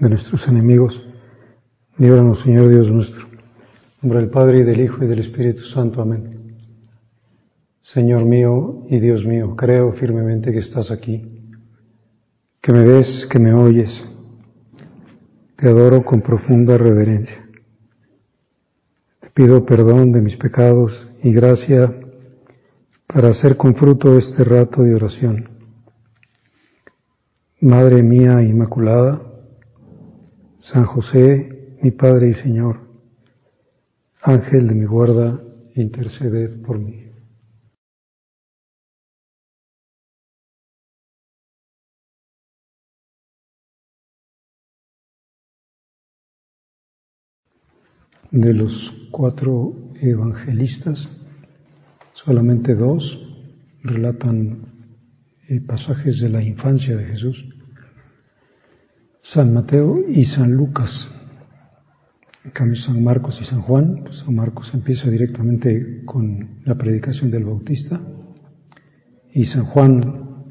de nuestros enemigos, líbranos Señor Dios nuestro. Nombre del Padre y del Hijo y del Espíritu Santo. Amén. Señor mío y Dios mío, creo firmemente que estás aquí, que me ves, que me oyes. Te adoro con profunda reverencia. Te pido perdón de mis pecados y gracia para hacer con fruto este rato de oración. Madre mía Inmaculada, San José, mi Padre y Señor, Ángel de mi guarda, interceded por mí. de los cuatro evangelistas, solamente dos relatan eh, pasajes de la infancia de Jesús, San Mateo y San Lucas. En cambio, San Marcos y San Juan, pues San Marcos empieza directamente con la predicación del Bautista y San Juan,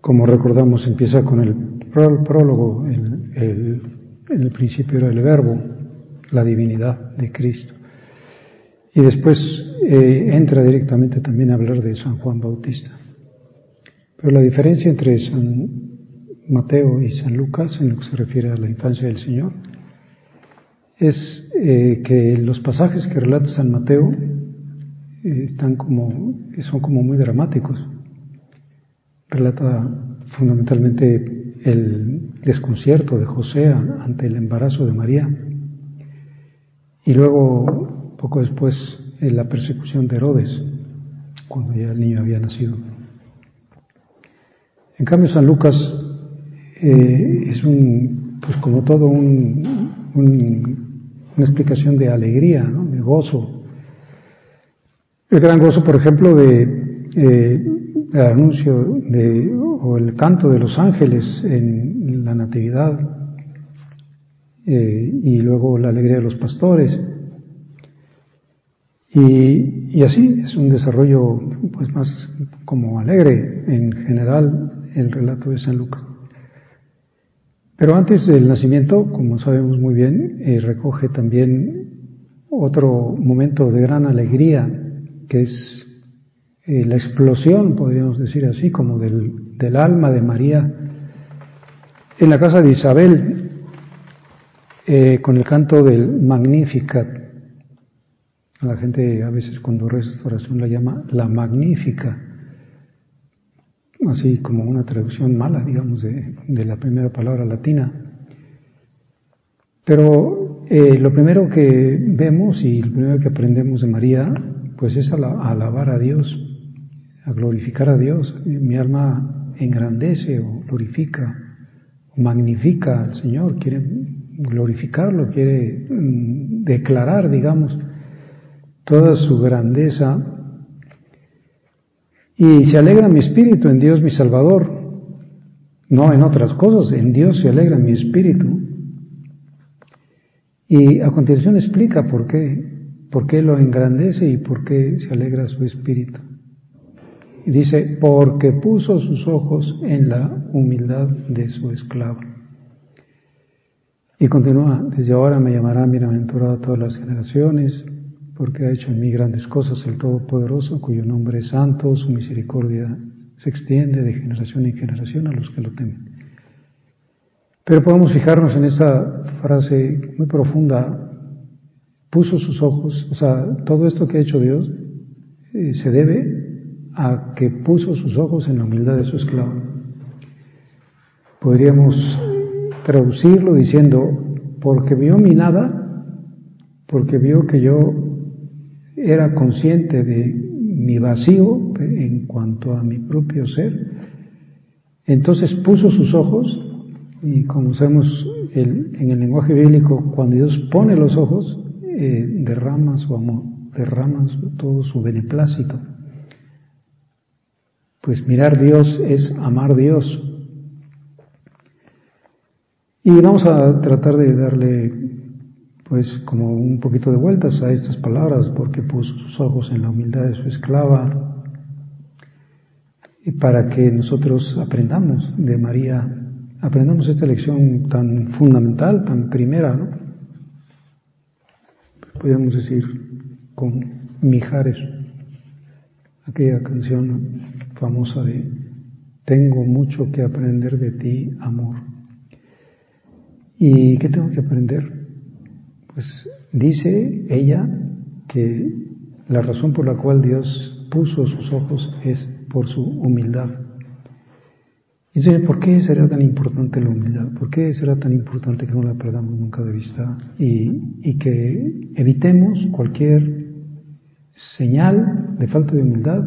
como recordamos, empieza con el prólogo, el, el, principio era el verbo, la divinidad de Cristo. Y después eh, entra directamente también a hablar de San Juan Bautista. Pero la diferencia entre San Mateo y San Lucas en lo que se refiere a la infancia del Señor es eh, que los pasajes que relata San Mateo eh, están como, son como muy dramáticos. Relata fundamentalmente el desconcierto de José ante el embarazo de María y luego, poco después, en la persecución de Herodes, cuando ya el niño había nacido. En cambio, San Lucas eh, es un, pues como todo, un, una explicación de alegría, ¿no? de gozo. El gran gozo, por ejemplo, de eh, el anuncio de, o el canto de los ángeles en la Natividad, eh, y luego la alegría de los pastores. Y, y, así es un desarrollo pues más como alegre en general el relato de San Lucas. Pero antes del nacimiento, como sabemos muy bien, eh, recoge también otro momento de gran alegría, que es eh, la explosión, podríamos decir así, como del, del alma de María en la casa de Isabel, eh, con el canto del Magnificat. La gente a veces cuando reza esta oración la llama la Magnífica, así como una traducción mala, digamos, de, de la primera palabra latina. Pero eh, lo primero que vemos y lo primero que aprendemos de María, pues es alabar a Dios, a glorificar a Dios. Mi alma engrandece o glorifica, o magnifica al Señor, quiere glorificarlo, quiere mm, declarar, digamos, toda su grandeza. Y se alegra mi espíritu en Dios mi Salvador, no en otras cosas, en Dios se alegra mi espíritu. Y a continuación explica por qué, por qué lo engrandece y por qué se alegra su espíritu. Y dice, porque puso sus ojos en la humildad de su esclavo. Y continúa, desde ahora me llamará bienaventurado a todas las generaciones, porque ha hecho en mí grandes cosas el Todopoderoso, cuyo nombre es santo, su misericordia se extiende de generación en generación a los que lo temen. Pero podemos fijarnos en esta frase muy profunda, puso sus ojos, o sea, todo esto que ha hecho Dios eh, se debe a que puso sus ojos en la humildad de su esclavo. Podríamos traducirlo diciendo, porque vio mi nada, porque vio que yo era consciente de mi vacío en cuanto a mi propio ser, entonces puso sus ojos Y como sabemos, el, en el lenguaje bíblico, cuando Dios pone los ojos, eh, derrama su amor, derrama todo su beneplácito. Pues mirar Dios es amar Dios. Y vamos a tratar de darle, pues, como un poquito de vueltas a estas palabras, porque puso sus ojos en la humildad de su esclava, y para que nosotros aprendamos de María, aprendamos esta lección tan fundamental, tan primera, ¿no? Podríamos decir con Mijares, aquella canción famosa de Tengo mucho que aprender de ti, amor. ¿Y qué tengo que aprender? Pues dice ella que la razón por la cual Dios puso sus ojos es por su humildad. Y dice, ¿por qué será tan importante la humildad? ¿Por qué será tan importante que no la perdamos nunca de vista y, que evitemos cualquier señal de falta de humildad?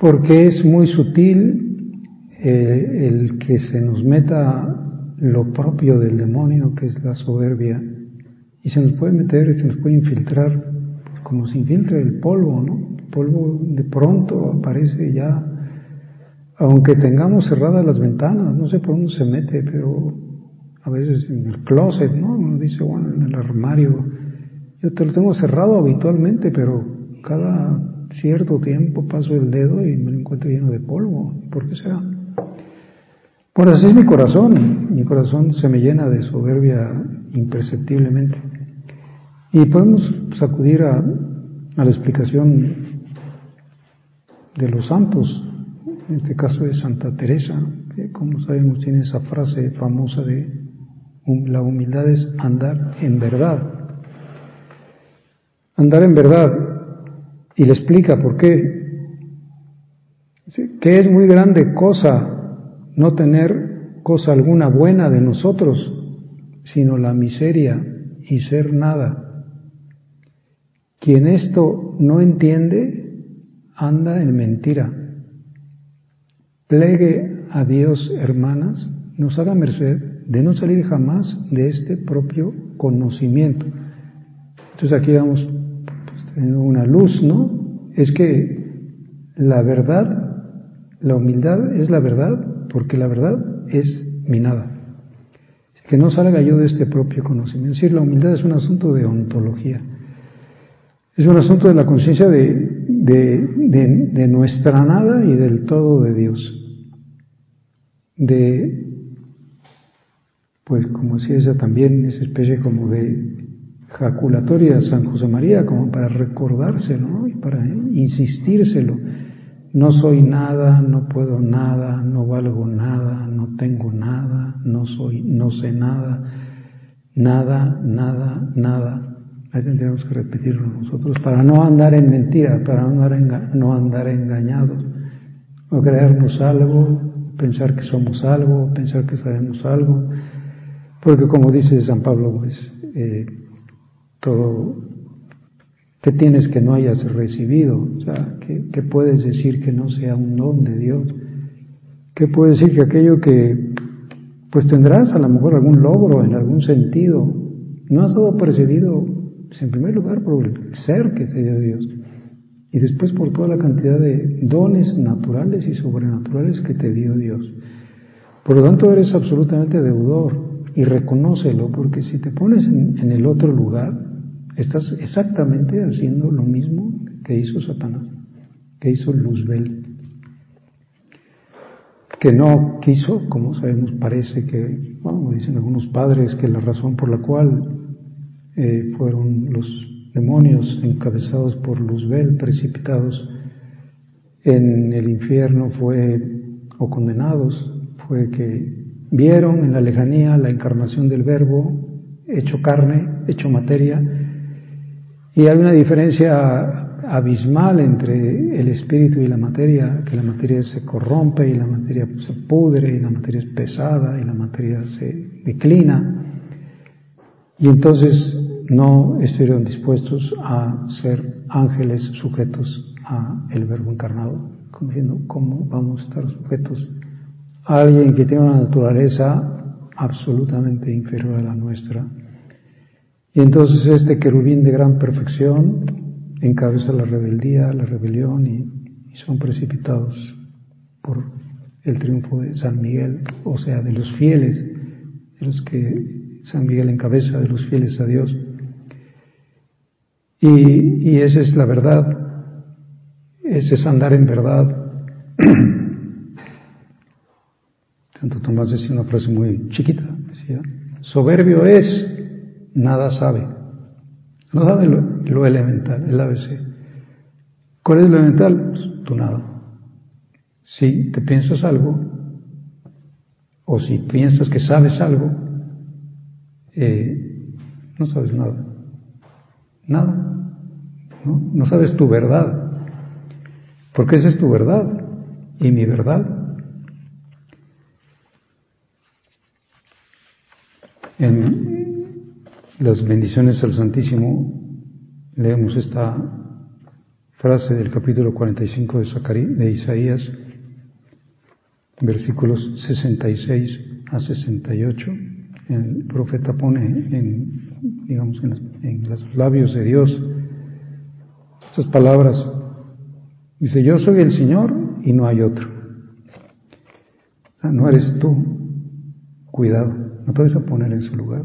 Porque es muy sutil eh, el que se nos meta lo propio del demonio, que es la soberbia, y se nos puede meter, se nos puede infiltrar, como se infiltra el polvo, ¿no? El polvo de pronto aparece ya, aunque tengamos cerradas las ventanas, no sé por dónde se mete, pero a veces en el closet, ¿no? Uno dice, bueno, en el armario, yo te lo tengo cerrado habitualmente, pero cada cierto tiempo paso el dedo y me lo encuentro lleno de polvo. ¿Por qué será? Por así es mi corazón. Mi corazón se me llena de soberbia imperceptiblemente. Y podemos sacudir a, a la explicación de los santos, en este caso de Santa Teresa, que como sabemos tiene esa frase famosa de la humildad es andar en verdad. Andar en verdad. Y le explica por qué. Que es muy grande cosa no tener cosa alguna buena de nosotros, sino la miseria y ser nada. Quien esto no entiende, anda en mentira. Plegue a Dios, hermanas, nos haga merced de no salir jamás de este propio conocimiento. Entonces aquí vamos pues, teniendo una luz, ¿no? Es que la verdad, la humildad es la verdad porque la verdad es mi nada. Que no salga yo de este propio conocimiento. Es decir, la humildad es un asunto de ontología. Es un asunto de la conciencia de, de, de, nuestra nada y del todo de Dios. De, pues como decía ella también, esa especie como de jaculatoria de San José María, como para recordárselo y para insistírselo no soy nada, no puedo nada, no valgo nada, no tengo nada, no soy, no sé nada, nada, nada, nada. Ahí tendríamos que repetirlo nosotros para no andar en mentira, para no andar, no andar engañados, no creernos algo, pensar que somos algo, pensar que sabemos algo, porque como dice San Pablo, pues eh, todo ¿Qué tienes que no hayas recibido? O sea, ¿qué, puedes decir que no sea un don de Dios? ¿Qué puedes decir que aquello que pues tendrás a lo mejor algún logro en algún sentido, no has estado precedido en primer lugar por el ser que te dio Dios y después por toda la cantidad de dones naturales y sobrenaturales que te dio Dios. Por lo tanto, eres absolutamente deudor y reconócelo, porque si te pones en el otro lugar, Estás exactamente haciendo lo mismo que hizo Satanás, que hizo Luzbel, que no quiso, como sabemos, parece que, bueno, dicen algunos padres, que la razón por la cual eh, fueron los demonios encabezados por Luzbel, precipitados en el infierno fue, o condenados, fue que vieron en la lejanía la encarnación del verbo hecho carne, hecho materia, y hay una diferencia abismal entre el espíritu y la materia, que la materia se corrompe y la materia se pudre y la materia es pesada y la materia se declina. Y entonces no estuvieron dispuestos a ser ángeles sujetos a el verbo encarnado, como diciendo, ¿cómo vamos a estar sujetos alguien que tiene una naturaleza absolutamente inferior a la nuestra. Y entonces este querubín de gran perfección encabeza la rebeldía, la rebelión y, son precipitados por el triunfo de San Miguel, o sea, de los fieles, de los que San Miguel encabeza, de los fieles a Dios. Y, y esa es la verdad, ese es andar en verdad. Santo Tomás decía una frase muy chiquita, decía, soberbio es, nada sabe. No sabe lo, elemental, el ABC. ¿Cuál es lo elemental? Pues, tú nada. Si te piensas algo, o si piensas que sabes algo, eh, no sabes nada. Nada. ¿no? no sabes tu verdad. Porque esa es tu verdad. Y mi verdad En las bendiciones al Santísimo leemos esta frase del capítulo 45 de, de Isaías, versículos 66 a 68. El profeta pone en, digamos, en, los labios de Dios estas palabras. Dice, yo soy el Señor y no hay otro. No eres tú. Cuidado. No te vas a poner en su lugar.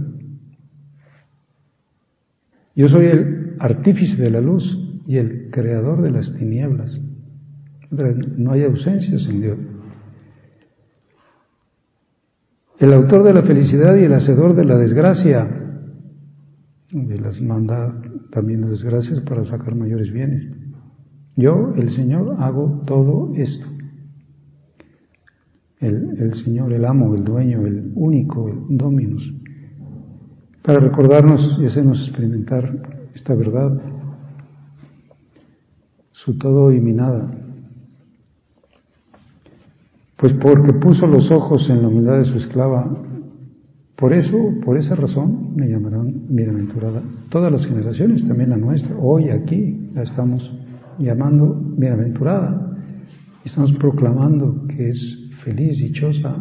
Yo soy el artífice de la luz y el creador de las tinieblas. No hay ausencias en Dios. El autor de la felicidad y el hacedor de la desgracia. Y las manda también las desgracias para sacar mayores bienes. Yo, el Señor, hago todo esto el, Señor, el amo, el dueño, el único, el dominus, para recordarnos y hacernos experimentar esta verdad, su todo y mi nada. Pues porque puso los ojos en la humildad de su esclava, por eso, por esa razón, me llamarán bienaventurada. Todas las generaciones, también la nuestra, hoy aquí la estamos llamando bienaventurada. Estamos proclamando que es feliz, dichosa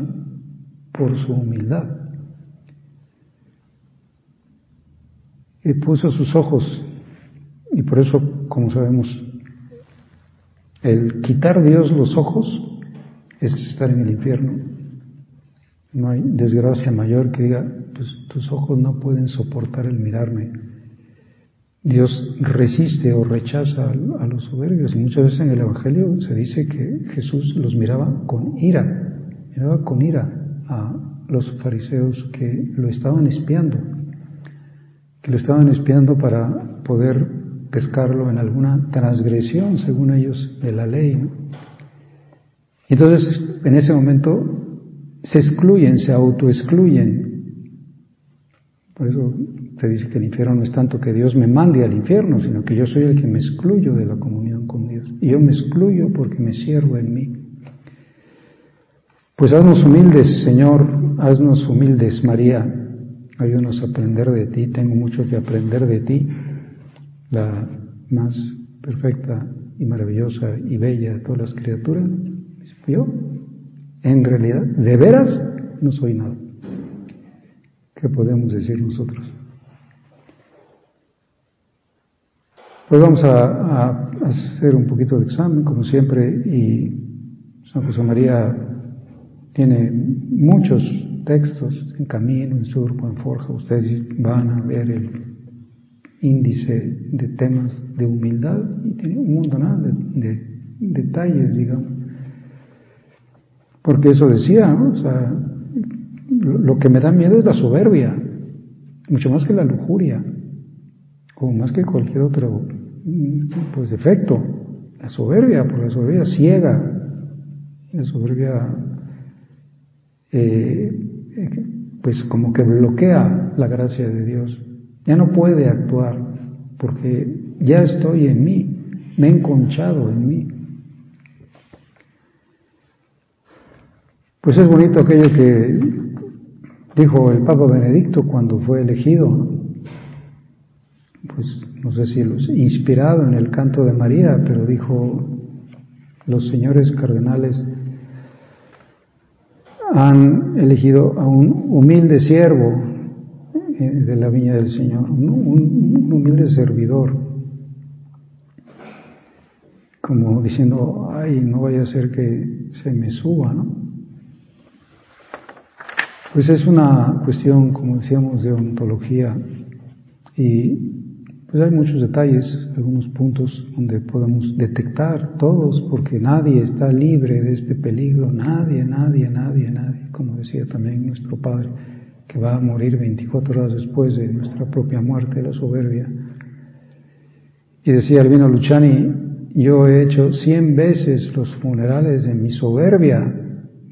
por su humildad. Y puso sus ojos, y por eso, como sabemos, el quitar Dios los ojos es estar en el infierno. No hay desgracia mayor que diga, pues tus ojos no pueden soportar el mirarme. Dios resiste o rechaza a los soberbios y muchas veces en el Evangelio se dice que Jesús los miraba con ira, miraba con ira a los fariseos que lo estaban espiando, que lo estaban espiando para poder pescarlo en alguna transgresión, según ellos, de la ley. Entonces, en ese momento, se excluyen, se autoexcluyen. Por eso se dice que el infierno no es tanto que Dios me mande al infierno, sino que yo soy el que me excluyo de la comunión con Dios. Y yo me excluyo porque me siervo en mí. Pues haznos humildes, Señor, haznos humildes, María. Ayúdanos a aprender de ti. Tengo mucho que aprender de ti, la más perfecta y maravillosa y bella de todas las criaturas. Yo, en realidad, de veras, no soy nada. ¿Qué podemos decir nosotros? Pues vamos a, hacer un poquito de examen, como siempre, y San José María tiene muchos textos en camino, en surco, en forja. Ustedes van a ver el índice de temas de humildad y tiene un mundo de, detalles, digamos. Porque eso decía, ¿no? O sea, lo que me da miedo es la soberbia, mucho más que la lujuria, o más que cualquier otro pues defecto, la soberbia, porque la soberbia ciega, la soberbia eh, pues como que bloquea la gracia de Dios, ya no puede actuar porque ya estoy en mí, me he enconchado en mí. Pues es bonito aquello que dijo el Papa Benedicto cuando fue elegido, pues no sé si los inspirado en el canto de María, pero dijo los señores cardenales, han elegido a un humilde siervo eh, de la viña del Señor, un, un humilde servidor, como diciendo, ay, no vaya a ser que se me suba, ¿no? Pues es una cuestión, como decíamos, de ontología y pues hay muchos detalles, algunos puntos donde podemos detectar todos, porque nadie está libre de este peligro, nadie, nadie, nadie, nadie, como decía también nuestro Padre, que va a morir 24 horas después de nuestra propia muerte, la soberbia. Y decía Albino Luciani, yo he hecho 100 veces los funerales de mi soberbia,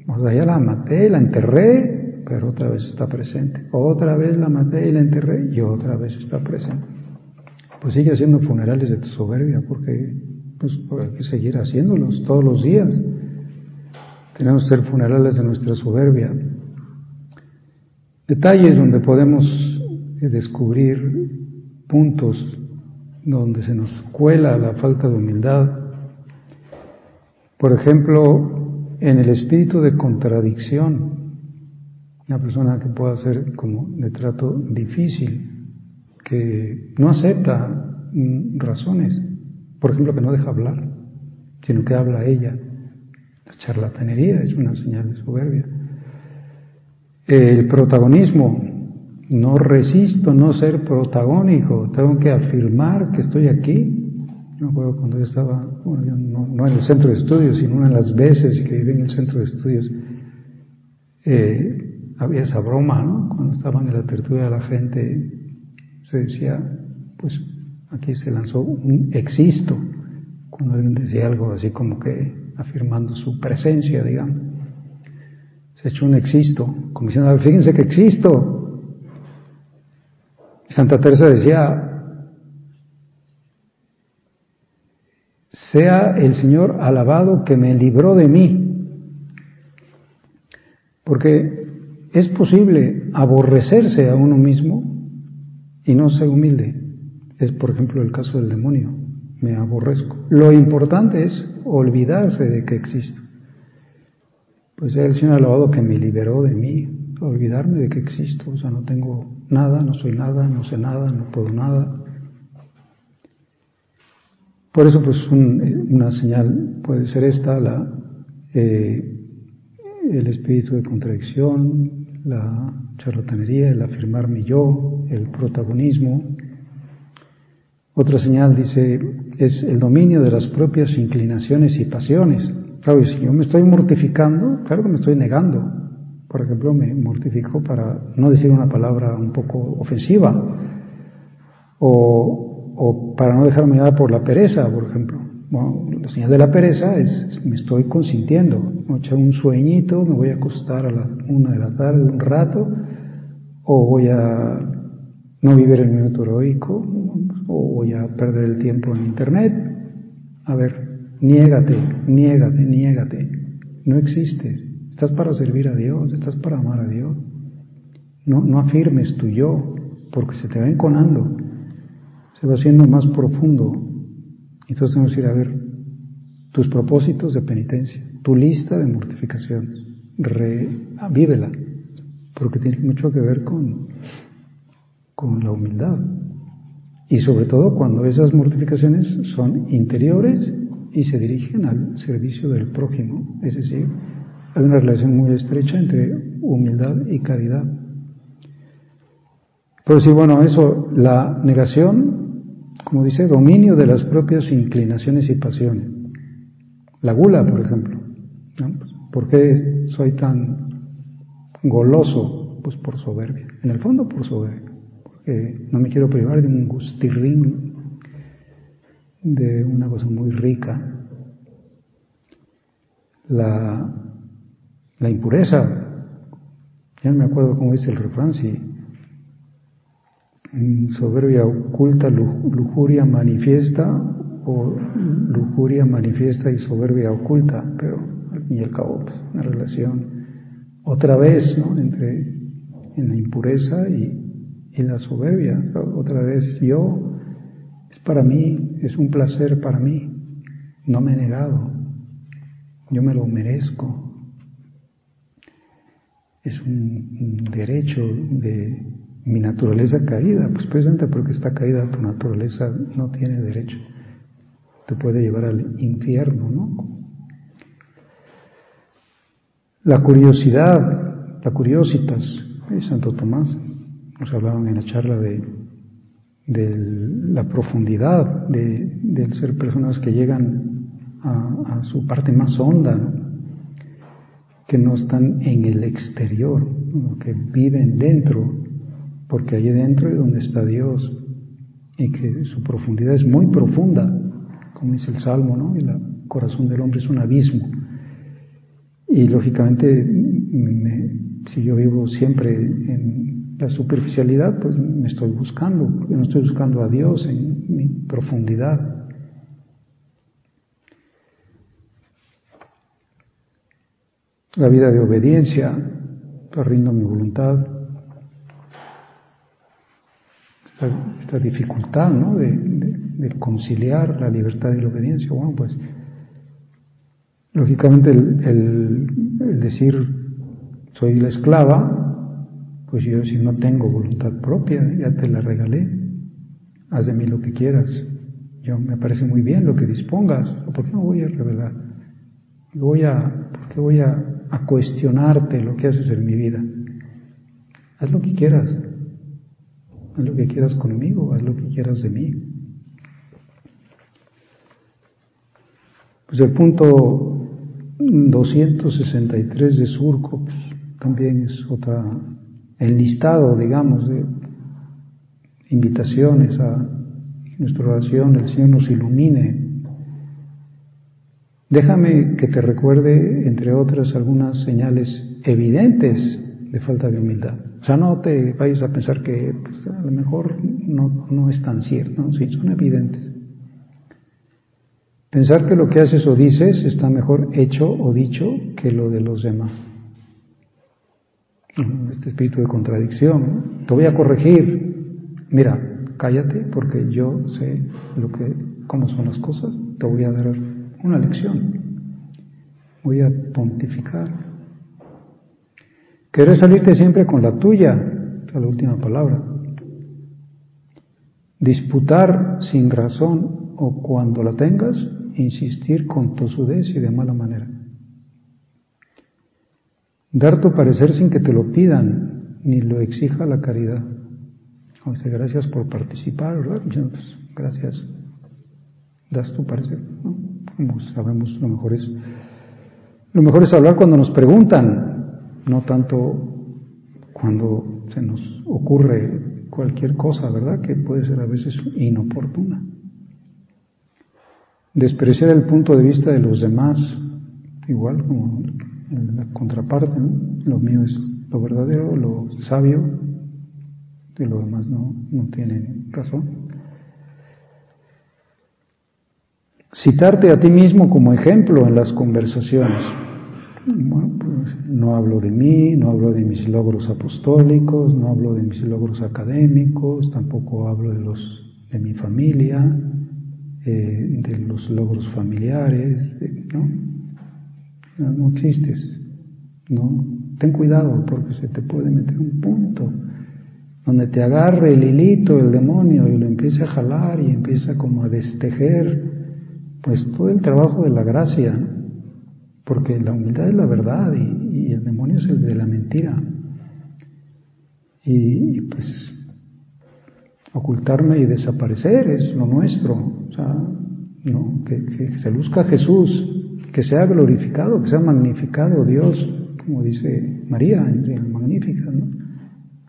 o sea, la maté, la enterré, pero otra vez está presente. Otra vez la maté y la enterré y otra vez está presente pues sigue haciendo funerales de tu soberbia, porque pues, hay que seguir haciéndolos todos los días. Tenemos que hacer funerales de nuestra soberbia. Detalles donde podemos eh, descubrir puntos donde se nos cuela la falta de humildad. Por ejemplo, en el espíritu de contradicción, una persona que pueda ser como de trato difícil, que no acepta mm, razones, por ejemplo, que no deja hablar, sino que habla ella. La charlatanería es una señal de soberbia. El protagonismo, no resisto no ser protagónico, tengo que afirmar que estoy aquí. Yo me acuerdo cuando yo estaba, bueno, no, en el centro de estudios, sino una de las veces que viví en el centro de estudios, eh, había esa broma, ¿no? Cuando estaban en la tertulia la gente se decía, pues aquí se lanzó un existo, cuando alguien decía algo así como que afirmando su presencia, digamos. Se echó un existo, como fíjense que existo. Santa Teresa decía, sea el Señor alabado que me libró de mí. Porque es posible aborrecerse a uno mismo y no ser humilde. Es, por ejemplo, el caso del demonio. Me aborrezco. Lo importante es olvidarse de que existo. Pues es el Señor alabado que me liberó de mí, olvidarme de que existo. O sea, no tengo nada, no soy nada, no sé nada, no puedo nada. Por eso, pues, una señal puede ser esta, la, eh, el espíritu de contradicción, la charlatanería, el afirmar mi yo, el protagonismo. Otra señal dice es el dominio de las propias inclinaciones y pasiones. Claro, si yo me estoy mortificando, claro que me estoy negando. Por ejemplo, me mortifico para no decir una palabra un poco ofensiva o, o para no dejarme llevar por la pereza, por ejemplo. Bueno, la señal de la pereza es me estoy consintiendo, me echar un sueñito, me voy a acostar a la una de la tarde un rato, o voy a no vivir el minuto heroico, o voy a perder el tiempo en internet. A ver, niégate, niégate, niégate. No existes. Estás para servir a Dios, estás para amar a Dios. No, no afirmes tu yo, porque se te va enconando, se va haciendo más profundo entonces tenemos que ir a ver tus propósitos de penitencia, tu lista de mortificaciones. Re, ah, vívela, porque tiene mucho que ver con, con la humildad. Y sobre todo cuando esas mortificaciones son interiores y se dirigen al servicio del prójimo. Es decir, hay una relación muy estrecha entre humildad y caridad. Pero sí, bueno, eso, la negación como dice, dominio de las propias inclinaciones y pasiones. La gula, por ejemplo. ¿Por qué soy tan goloso? Pues por soberbia. En el fondo por soberbia. Porque no me quiero privar de un gustirrín, de una cosa muy rica. La, la impureza. Ya no me acuerdo cómo dice el refrán, si soberbia oculta, lujuria manifiesta, o lujuria manifiesta y soberbia oculta, pero al fin y al cabo, pues, una relación otra vez, ¿no? Entre en la impureza y la soberbia, otra vez yo, es para mí, es un placer para mí, no me he negado, yo me lo merezco. es un derecho de mi naturaleza caída, pues precisamente porque está caída tu naturaleza no tiene derecho, te puede llevar al infierno, ¿no? La curiosidad, la curiositas, de Santo Tomás, nos hablaban en la charla de, de la profundidad de, del ser personas que llegan a, su parte más honda, que no están en el exterior, que viven dentro, porque allí dentro es donde está Dios y que su profundidad es muy profunda, como dice el Salmo, ¿no? Y el corazón del hombre es un abismo. Y lógicamente, si yo vivo siempre en la superficialidad, pues me estoy buscando, porque no estoy buscando a Dios en mi profundidad. La vida de obediencia, rindo mi voluntad. Esta, dificultad, ¿no? De, conciliar la libertad y la obediencia. Bueno, pues Lógicamente el, decir soy la esclava, pues yo si no tengo voluntad propia, ya te la regalé, haz de mí lo que quieras. Yo me parece muy bien lo que dispongas, ¿por qué no voy a revelar? Voy a, ¿Por qué voy a cuestionarte lo que haces en mi vida? Haz lo que quieras, haz lo que quieras conmigo, haz lo que quieras de mí. Pues el punto 263 de surco, pues, también es otra, el listado, digamos, de invitaciones a nuestra oración, el Señor nos ilumine. Déjame que te recuerde, entre otras, algunas señales evidentes de falta de humildad. O sea, no te vayas a pensar que pues, a lo mejor no, no es tan cierto, sí, son evidentes. Pensar que lo que haces o dices está mejor hecho o dicho que lo de los demás. Este espíritu de contradicción. Te voy a corregir. Mira, cállate porque yo sé lo que, cómo son las cosas. Te voy a dar una lección. Voy a pontificar. Querer salirte siempre con la tuya, la última palabra. Disputar sin razón o cuando la tengas, insistir con tosudez y de mala manera. Dar tu parecer sin que te lo pidan, ni lo exija la caridad. O gracias por participar, ¿verdad? Pues, gracias. Das tu parecer. Como sabemos, lo mejor es lo mejor es hablar cuando nos preguntan, no tanto cuando se nos ocurre cualquier cosa, ¿verdad? Que puede ser a veces inoportuna despreciar el punto de vista de los demás, igual como la contraparte, lo mío es lo verdadero, lo sabio, y lo demás no, no tienen razón. Citarte a ti mismo como ejemplo en las conversaciones. Bueno, pues no hablo de mí, no hablo de mis logros apostólicos, no hablo de mis logros académicos, tampoco hablo de los de mi familia, eh, de los logros familiares, ¿no? ¿no? existes, ¿no? Ten cuidado porque se te puede meter un punto donde te agarre el hilito, el demonio, y lo empiece a jalar y empieza como a destejer, pues todo el trabajo de la gracia, porque la humildad es la verdad y, el demonio es el de la mentira. y pues ocultarme y desaparecer es lo nuestro. O sea, no, que, se luzca Jesús, que sea glorificado, que sea magnificado Dios, como dice María en Magnífica. ¿no?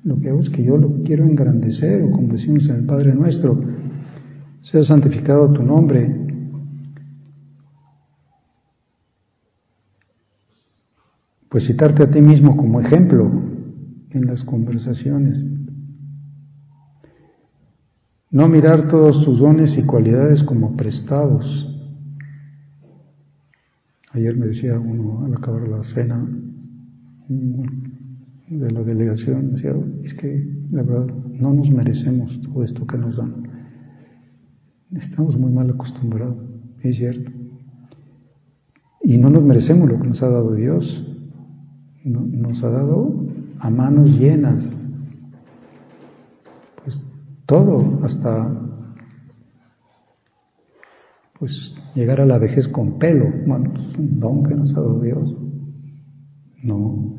Lo que hago es que yo lo quiero engrandecer, o como decimos en el Padre Nuestro, sea santificado tu nombre. Pues citarte a ti mismo como ejemplo en las conversaciones. No mirar todos tus dones y cualidades como prestados. Ayer me decía uno al acabar la cena de la delegación, decía, es que la verdad no nos merecemos todo esto que nos dan. Estamos muy mal acostumbrados, es cierto. Y no nos merecemos lo que nos ha dado Dios. Nos ha dado a manos llenas, pues todo, hasta pues llegar a la vejez con pelo, bueno, es un don que nos ha dado Dios. No,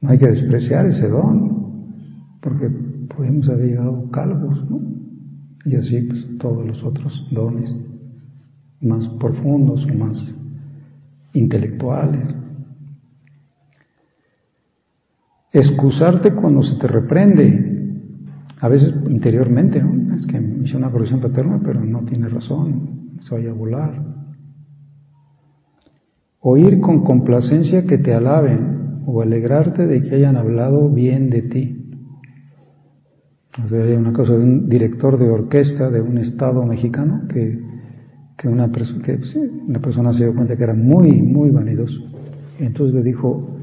no hay que despreciar ese don, porque podemos haber llegado calvos, ¿no? Y así pues todos los otros dones más profundos o más intelectuales. Excusarte cuando se te reprende, a veces interiormente. Es que me hizo una corrección paterna, pero no tiene razón, se vaya a volar. Oír con complacencia que te alaben o alegrarte de que hayan hablado bien de ti. hay una cosa de un director de orquesta de un estado mexicano que que una, que, una persona se dio cuenta que era muy, muy vanidoso. Entonces le dijo,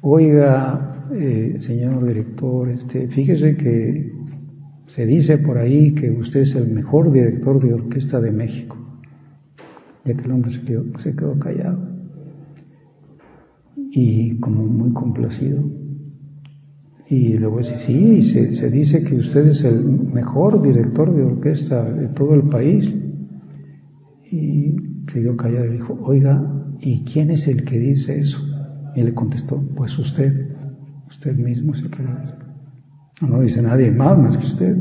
oiga, eh, señor director, este, fíjese que se dice por ahí que usted es el mejor director de orquesta de México. Ya que el hombre se quedó, se quedó callado y como muy complacido. Y luego dice, sí, se, se dice que usted es el mejor director de orquesta de todo el país. Y se dio callado y dijo, oiga, ¿y quién es el que dice eso? Y le contestó, pues usted, usted mismo lo dice. No, dice nadie más más que usted.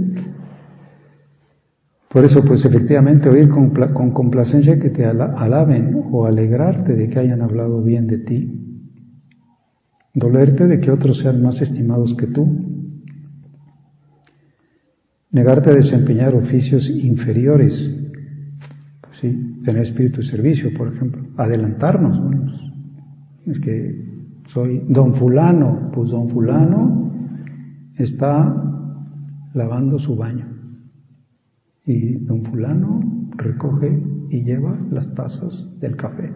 Por eso, pues efectivamente, oír con, con complacencia que te alaben o alegrarte de que hayan hablado bien de ti. Dolerte de que otros sean más estimados que tú. Negarte a desempeñar oficios inferiores ¿sí? tener espíritu de servicio, por ejemplo, adelantarnos. es que soy don fulano, pues don fulano está lavando su baño y don fulano recoge y lleva las tazas del café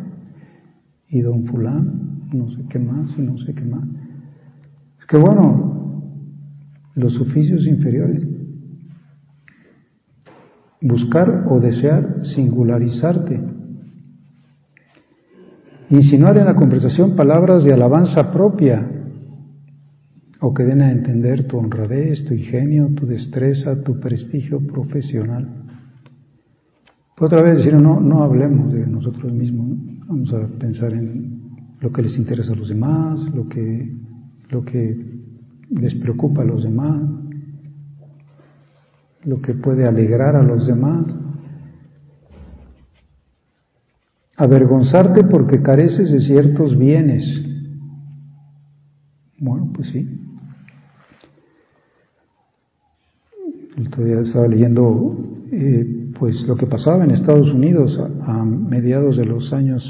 y don fulano no sé qué más y no sé qué más. Es que bueno, los oficios inferiores buscar o desear singularizarte. Insinuar en la conversación palabras de alabanza propia o que den a entender tu honradez, tu ingenio, tu destreza, tu prestigio profesional. otra vez decir, no, no hablemos de nosotros mismos, vamos a pensar en lo que les interesa a los demás, lo que, lo que les preocupa a los demás, lo que puede alegrar a los demás. Avergonzarte porque careces de ciertos bienes. Bueno, pues sí. El otro estaba leyendo eh, pues lo que pasaba en Estados Unidos a, mediados de los años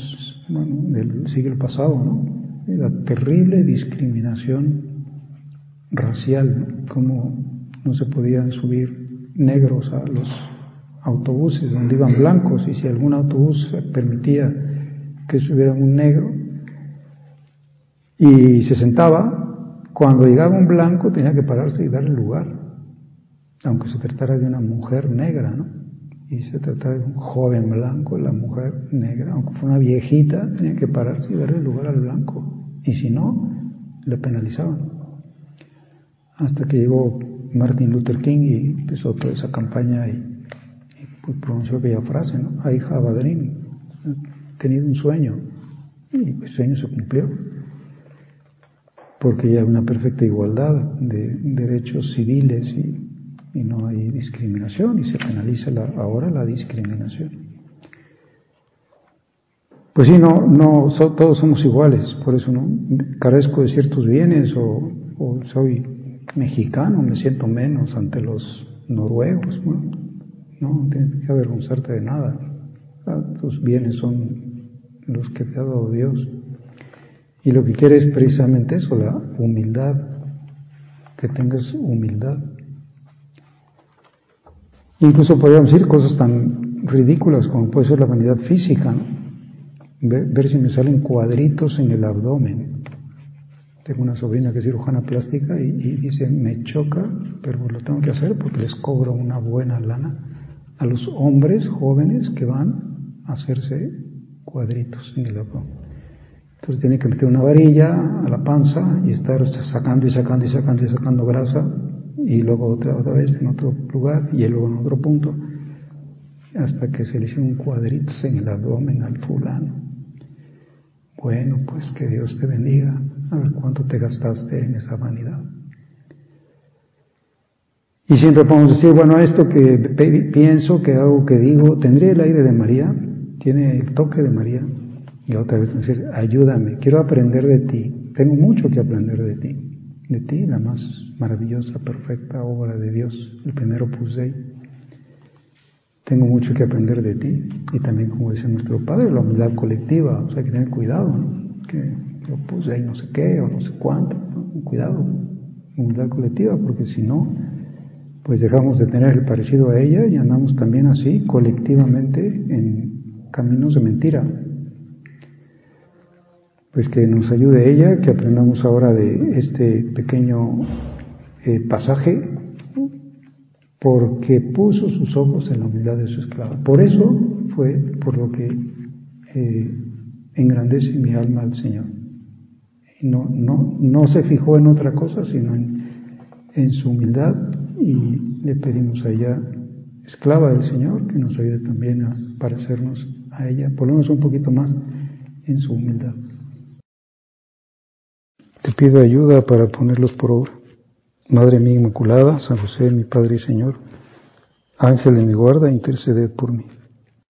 del siglo pasado, ¿no? La terrible discriminación racial, ¿no? Cómo no se podían subir negros a los autobuses donde iban blancos y si algún autobús permitía que subiera un negro y se sentaba, cuando llegaba un blanco tenía que pararse y darle lugar, aunque se tratara de una mujer negra, ¿no? Y se tratara de un joven blanco, la mujer negra, aunque fuera una viejita, tenía que pararse y darle lugar al blanco. Y si no, le penalizaban. Hasta que llegó Martin Luther King y empezó toda esa campaña y, pronunció aquella frase, ¿no? I have a dream. He tenido un sueño y el sueño se cumplió porque ya hay una perfecta igualdad de derechos civiles y, no hay discriminación y se penaliza ahora la discriminación. Pues sí, no, no, todos somos iguales, por eso no carezco de ciertos bienes o, o soy mexicano, me siento menos ante los noruegos. No, no tienes que avergonzarte de nada. Ah, tus bienes son los que te ha dado Dios. Y lo que quiere es precisamente eso, la humildad, que tengas humildad. Incluso podríamos decir cosas tan ridículas como puede ser la vanidad física, ver si me salen cuadritos en el abdomen. Tengo una sobrina que es cirujana plástica y, dice, me choca, pero lo tengo que hacer porque les cobro una buena lana a los hombres jóvenes que van a hacerse cuadritos en el abdomen. Entonces tiene que meter una varilla a la panza y estar sacando y sacando y sacando y sacando grasa y luego otra, otra vez en otro lugar y luego en otro punto hasta que se le hicieron cuadritos en el abdomen al fulano. Bueno, pues que Dios te bendiga. A ver cuánto te gastaste en esa vanidad. Y siempre podemos decir, bueno, esto que pienso, que hago, que digo, tendría el aire de María, tiene el toque de María. Y otra vez decir, ayúdame, quiero aprender de ti, tengo mucho que aprender de ti, de ti, la más maravillosa, perfecta obra de Dios, el primero Pusey. Tengo mucho que aprender de ti. Y también, como dice nuestro Padre, la humildad colectiva, o sea, hay que tener cuidado, ¿no? que lo puse ahí no sé qué o no sé cuánto, cuidado, humildad colectiva, porque si no, pues dejamos de tener el parecido a ella y andamos también así colectivamente en caminos de mentira. Pues que nos ayude ella, que aprendamos ahora de este pequeño eh, pasaje, porque puso sus ojos en la humildad de su esclava. Por eso fue por lo que eh, engrandece mi alma al Señor. No, no, no se fijó en otra cosa, sino en, en su humildad y le pedimos a ella, esclava del Señor, que nos ayude también a parecernos a ella, por lo menos un poquito más en su humildad. Te pido ayuda para ponerlos por obra. Madre mía Inmaculada, San José, mi Padre y Señor, Ángel de mi guarda, interceded por mí.